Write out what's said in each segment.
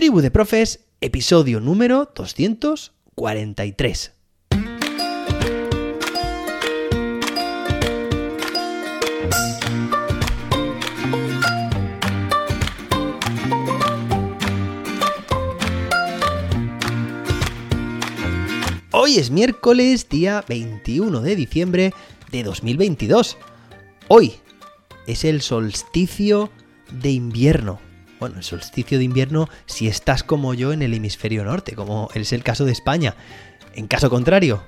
Tribu de Profes, episodio número 243. Hoy es miércoles, día 21 de diciembre de 2022. Hoy es el solsticio de invierno. Bueno, el solsticio de invierno si estás como yo en el hemisferio norte, como es el caso de España. En caso contrario,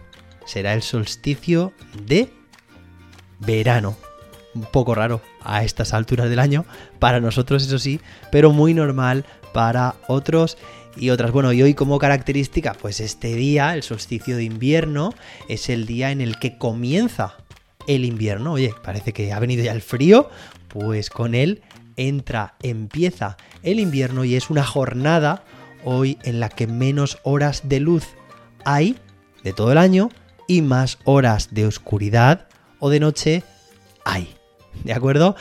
será el solsticio de verano. Un poco raro a estas alturas del año, para nosotros eso sí, pero muy normal para otros y otras. Bueno, y hoy como característica, pues este día, el solsticio de invierno, es el día en el que comienza el invierno. Oye, parece que ha venido ya el frío, pues con él entra, empieza el invierno y es una jornada hoy en la que menos horas de luz hay de todo el año y más horas de oscuridad o de noche hay. ¿De acuerdo?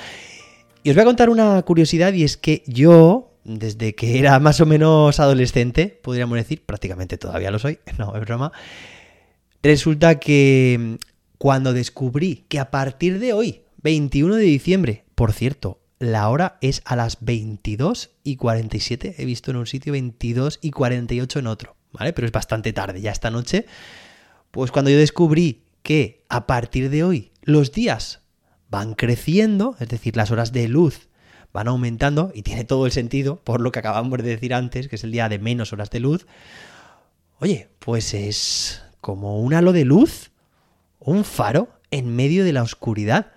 Y os voy a contar una curiosidad y es que yo, desde que era más o menos adolescente, podríamos decir, prácticamente todavía lo soy, no, es broma, resulta que cuando descubrí que a partir de hoy, 21 de diciembre, por cierto, la hora es a las 22 y 47. He visto en un sitio 22 y 48 en otro, ¿vale? Pero es bastante tarde ya esta noche. Pues cuando yo descubrí que a partir de hoy los días van creciendo, es decir, las horas de luz van aumentando y tiene todo el sentido por lo que acabamos de decir antes, que es el día de menos horas de luz. Oye, pues es como un halo de luz, un faro en medio de la oscuridad.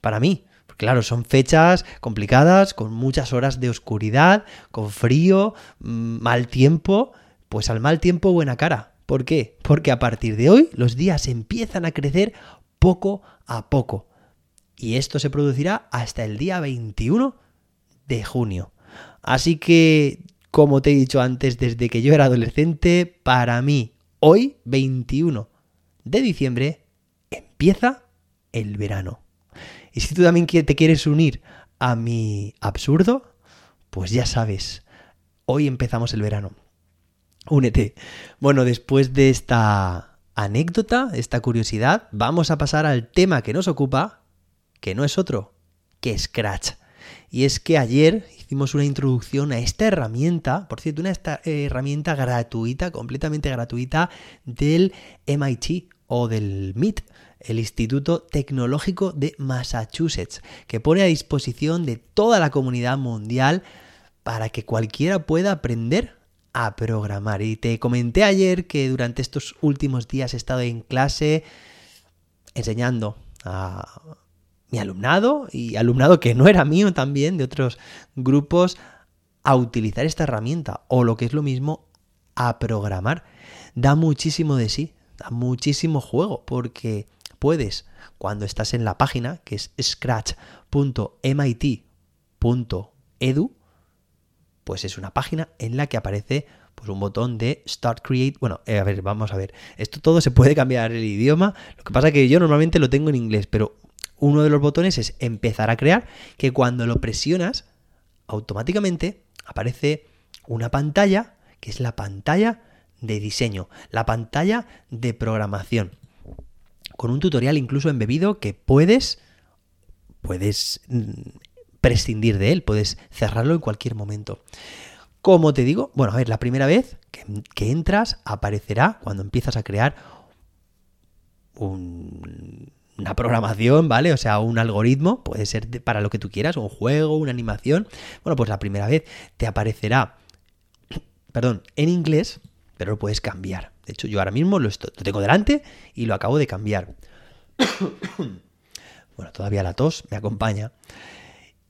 Para mí, Claro, son fechas complicadas, con muchas horas de oscuridad, con frío, mm, mal tiempo. Pues al mal tiempo buena cara. ¿Por qué? Porque a partir de hoy los días empiezan a crecer poco a poco. Y esto se producirá hasta el día 21 de junio. Así que, como te he dicho antes, desde que yo era adolescente, para mí, hoy, 21 de diciembre, empieza el verano. Y si tú también te quieres unir a mi absurdo, pues ya sabes, hoy empezamos el verano. Únete. Bueno, después de esta anécdota, esta curiosidad, vamos a pasar al tema que nos ocupa, que no es otro que Scratch. Y es que ayer hicimos una introducción a esta herramienta, por cierto, una herramienta gratuita, completamente gratuita del MIT o del MIT, el Instituto Tecnológico de Massachusetts, que pone a disposición de toda la comunidad mundial para que cualquiera pueda aprender a programar. Y te comenté ayer que durante estos últimos días he estado en clase enseñando a mi alumnado y alumnado que no era mío también, de otros grupos, a utilizar esta herramienta o lo que es lo mismo, a programar. Da muchísimo de sí, da muchísimo juego porque puedes, cuando estás en la página, que es scratch.mit.edu, pues es una página en la que aparece pues un botón de Start Create. Bueno, eh, a ver, vamos a ver. Esto todo se puede cambiar el idioma. Lo que pasa es que yo normalmente lo tengo en inglés, pero uno de los botones es empezar a crear, que cuando lo presionas, automáticamente aparece una pantalla, que es la pantalla de diseño, la pantalla de programación con un tutorial incluso embebido que puedes, puedes mm, prescindir de él, puedes cerrarlo en cualquier momento. Como te digo, bueno, a ver, la primera vez que, entras aparecerá cuando empiezas a crear una programación, ¿vale? O sea, un algoritmo, puede ser para lo que tú quieras, un juego, una animación. Bueno, pues la primera vez te aparecerá, perdón, en inglés, pero lo puedes cambiar. De hecho, yo ahora mismo lo, tengo delante y lo acabo de cambiar. bueno, todavía la tos me acompaña.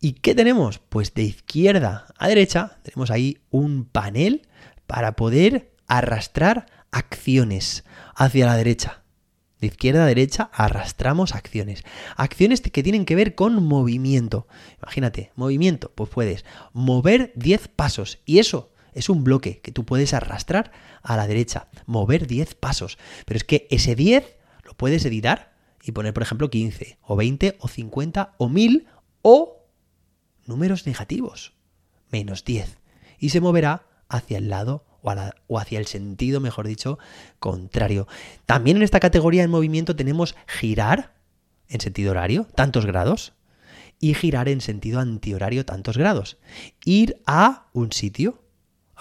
¿Y qué tenemos? Pues de izquierda a derecha tenemos ahí un panel para poder arrastrar acciones hacia la derecha. De izquierda a derecha arrastramos acciones. Acciones que tienen que ver con movimiento. Imagínate, movimiento, pues puedes mover 10 pasos y eso es un bloque que tú puedes arrastrar a la derecha, mover 10 pasos. Pero es que ese 10 lo puedes editar y poner, por ejemplo, 15 o 20 o 50 o 1000 o números negativos, menos 10. Y se moverá hacia el lado o, o, hacia el sentido, mejor dicho, contrario. También en esta categoría de movimiento tenemos girar en sentido horario, tantos grados, y girar en sentido antihorario, tantos grados. Ir a un sitio,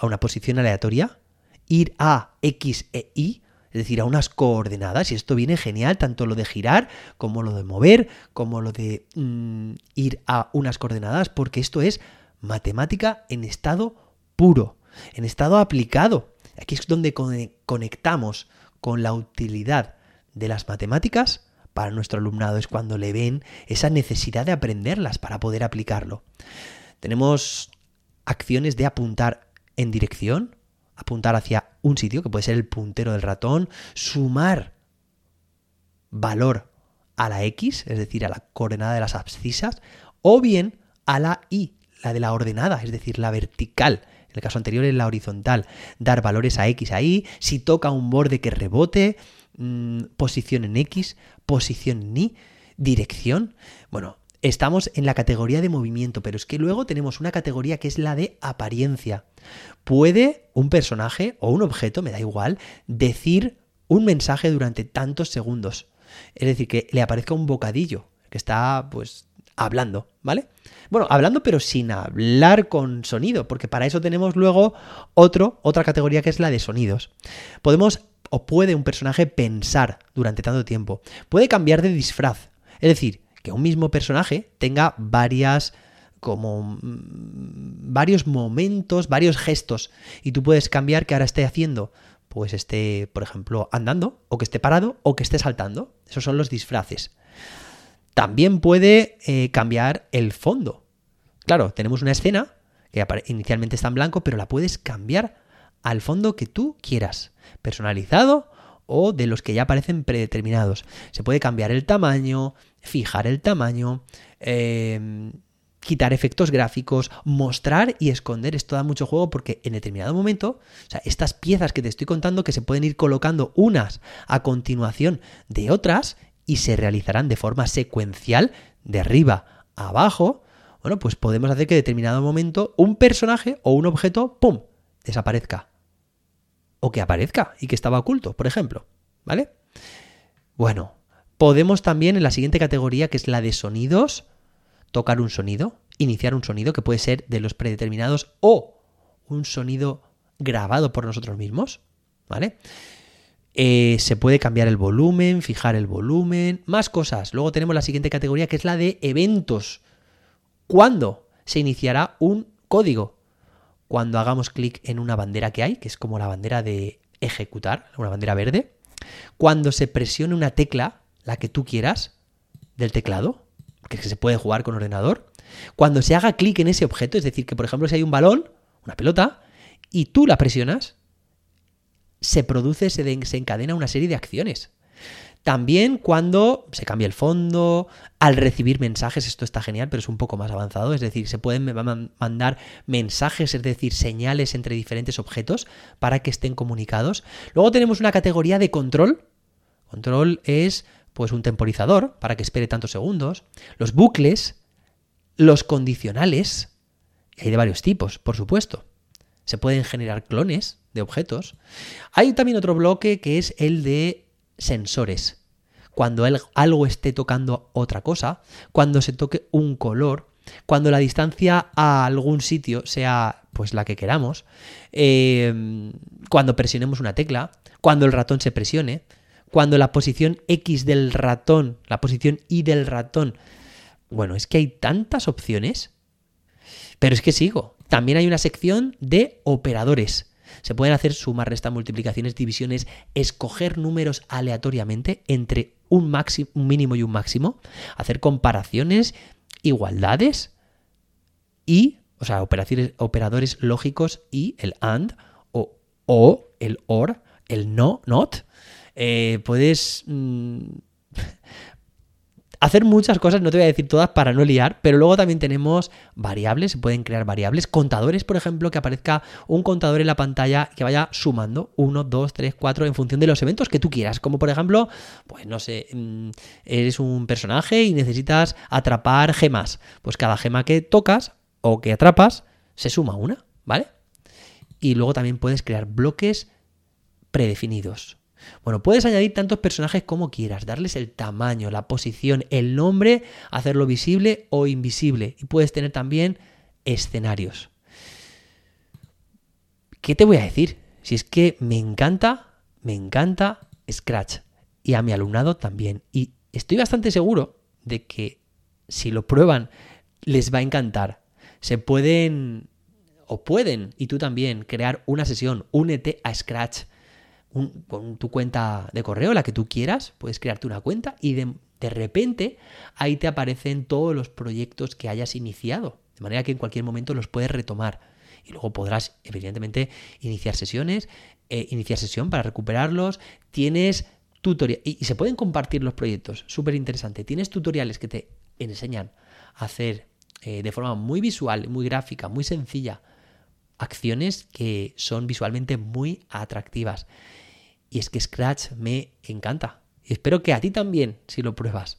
a una posición aleatoria, ir a X e Y, es decir, a unas coordenadas, y esto viene genial, tanto lo de girar como lo de mover, como lo de mm, ir a unas coordenadas, porque esto es matemática en estado puro, en estado aplicado. Aquí es donde conectamos con la utilidad de las matemáticas para nuestro alumnado, es cuando le ven esa necesidad de aprenderlas para poder aplicarlo. Tenemos acciones de apuntar en dirección, apuntar hacia un sitio, que puede ser el puntero del ratón, sumar valor a la X, es decir, a la coordenada de las abscisas, o bien a la Y, la de la ordenada, es decir, la vertical. En el caso anterior es la horizontal. Dar valores a X a Y, si toca un borde que rebote, mmm, posición en X, posición en Y, dirección. Bueno, estamos en la categoría de movimiento, pero es que luego tenemos una categoría que es la de apariencia. Puede un personaje o un objeto, me da igual, decir un mensaje durante tantos segundos. Es decir, que le aparezca un bocadillo, que está pues hablando, ¿vale? Bueno, hablando pero sin hablar con sonido, porque para eso tenemos luego otro, otra categoría que es la de sonidos. Podemos o puede un personaje pensar durante tanto tiempo. Puede cambiar de disfraz. Es decir, que un mismo personaje tenga varias como mm, varios momentos, varios gestos y tú puedes cambiar que ahora esté haciendo, pues esté, por ejemplo, andando o que esté parado o que esté saltando. Esos son los disfraces. También puede eh, cambiar el fondo. Claro, tenemos una escena que inicialmente está en blanco, pero la puedes cambiar al fondo que tú quieras, personalizado o de los que ya aparecen predeterminados. Se puede cambiar el tamaño, fijar el tamaño, em, quitar efectos gráficos, mostrar y esconder. Esto da mucho juego porque en determinado momento, o sea, estas piezas que te estoy contando que se pueden ir colocando unas a continuación de otras y se realizarán de forma secuencial de arriba a abajo, bueno, pues podemos hacer que en determinado momento un personaje o un objeto, ¡pum!, desaparezca. O que aparezca y que estaba oculto, por ejemplo. ¿Vale? Bueno, podemos también en la siguiente categoría, que es la de sonidos, tocar un sonido, iniciar un sonido que puede ser de los predeterminados o un sonido grabado por nosotros mismos. ¿Vale? Eh, se puede cambiar el volumen, fijar el volumen, más cosas. Luego tenemos la siguiente categoría que es la de eventos. ¿Cuándo se iniciará un código? Cuando hagamos clic en una bandera que hay, que es como la bandera de ejecutar, una bandera verde. Cuando se presione una tecla, la que tú quieras, del teclado, que se puede jugar con ordenador. Cuando se haga clic en ese objeto, es decir, que por ejemplo si hay un balón, una pelota, y tú la presionas, se produce, se desencadena una serie de acciones. También cuando se cambia el fondo, al recibir mensajes, esto está genial, pero es un poco más avanzado, es decir, se pueden mandar mensajes, es decir, señales entre diferentes objetos para que estén comunicados. Luego tenemos una categoría de control. Control es pues un temporizador para que espere tantos segundos. Los bucles, los condicionales, hay de varios tipos, por supuesto. Se pueden generar clones de objetos. Hay también otro bloque que es el de sensores. Cuando algo esté tocando otra cosa, cuando se toque un color, cuando la distancia a algún sitio sea pues la que queramos, eh, cuando presionemos una tecla, cuando el ratón se presione, cuando la posición X del ratón, la posición Y del ratón. Bueno, es que hay tantas opciones. Pero es que sigo. También hay una sección de operadores. Se pueden hacer suma, resta, multiplicaciones, divisiones, escoger números aleatoriamente entre un, máximo, un mínimo y un máximo, hacer comparaciones, igualdades y, o sea, operaciones, operadores lógicos y el AND o, o el OR, el no, not. Eh, puedes mm, hacer muchas cosas, no te voy a decir todas para no liar, pero luego también tenemos variables, se pueden crear variables, contadores, por ejemplo, que aparezca un contador en la pantalla que vaya sumando 1, 2, 3, 4 en función de los eventos que tú quieras, como por ejemplo, pues no sé, mm, eres un personaje y necesitas atrapar gemas, pues cada gema que tocas o que atrapas se suma una, ¿vale? y luego también puedes crear bloques predefinidos. Bueno, puedes añadir tantos personajes como quieras, darles el tamaño, la posición, el nombre, hacerlo visible o invisible. Y puedes tener también escenarios. ¿Qué te voy a decir? Si es que me encanta, me encanta Scratch. Y a mi alumnado también. Y estoy bastante seguro de que si lo prueban, les va a encantar. Se pueden o pueden, y tú también, crear una sesión, únete a Scratch con tu cuenta de correo, la que tú quieras, puedes crearte una cuenta y de, de repente ahí te aparecen todos los proyectos que hayas iniciado, de manera que en cualquier momento los puedes retomar. Y luego podrás, evidentemente, iniciar sesiones, eh, iniciar sesión para recuperarlos. Tienes tutoriales, y, se pueden compartir los proyectos, súper interesante. Tienes tutoriales que te enseñan a hacer eh, de forma muy visual, muy gráfica, muy sencilla, acciones que son visualmente muy atractivas. Y es que Scratch me encanta. Y espero que a ti también, si lo pruebas.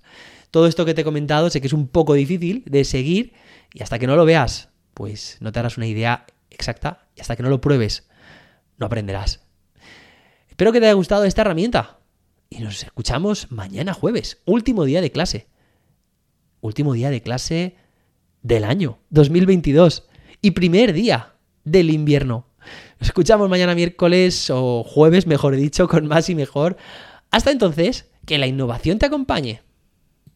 Todo esto que te he comentado sé que es un poco difícil de seguir y hasta que no lo veas, pues no te harás una idea exacta y hasta que no lo pruebes, no aprenderás. Espero que te haya gustado esta herramienta y nos escuchamos mañana jueves, último día de clase. Último día de clase del año 2022 y primer día del invierno. Nos escuchamos mañana miércoles o jueves, mejor dicho, con más y mejor. Hasta entonces, que la innovación te acompañe.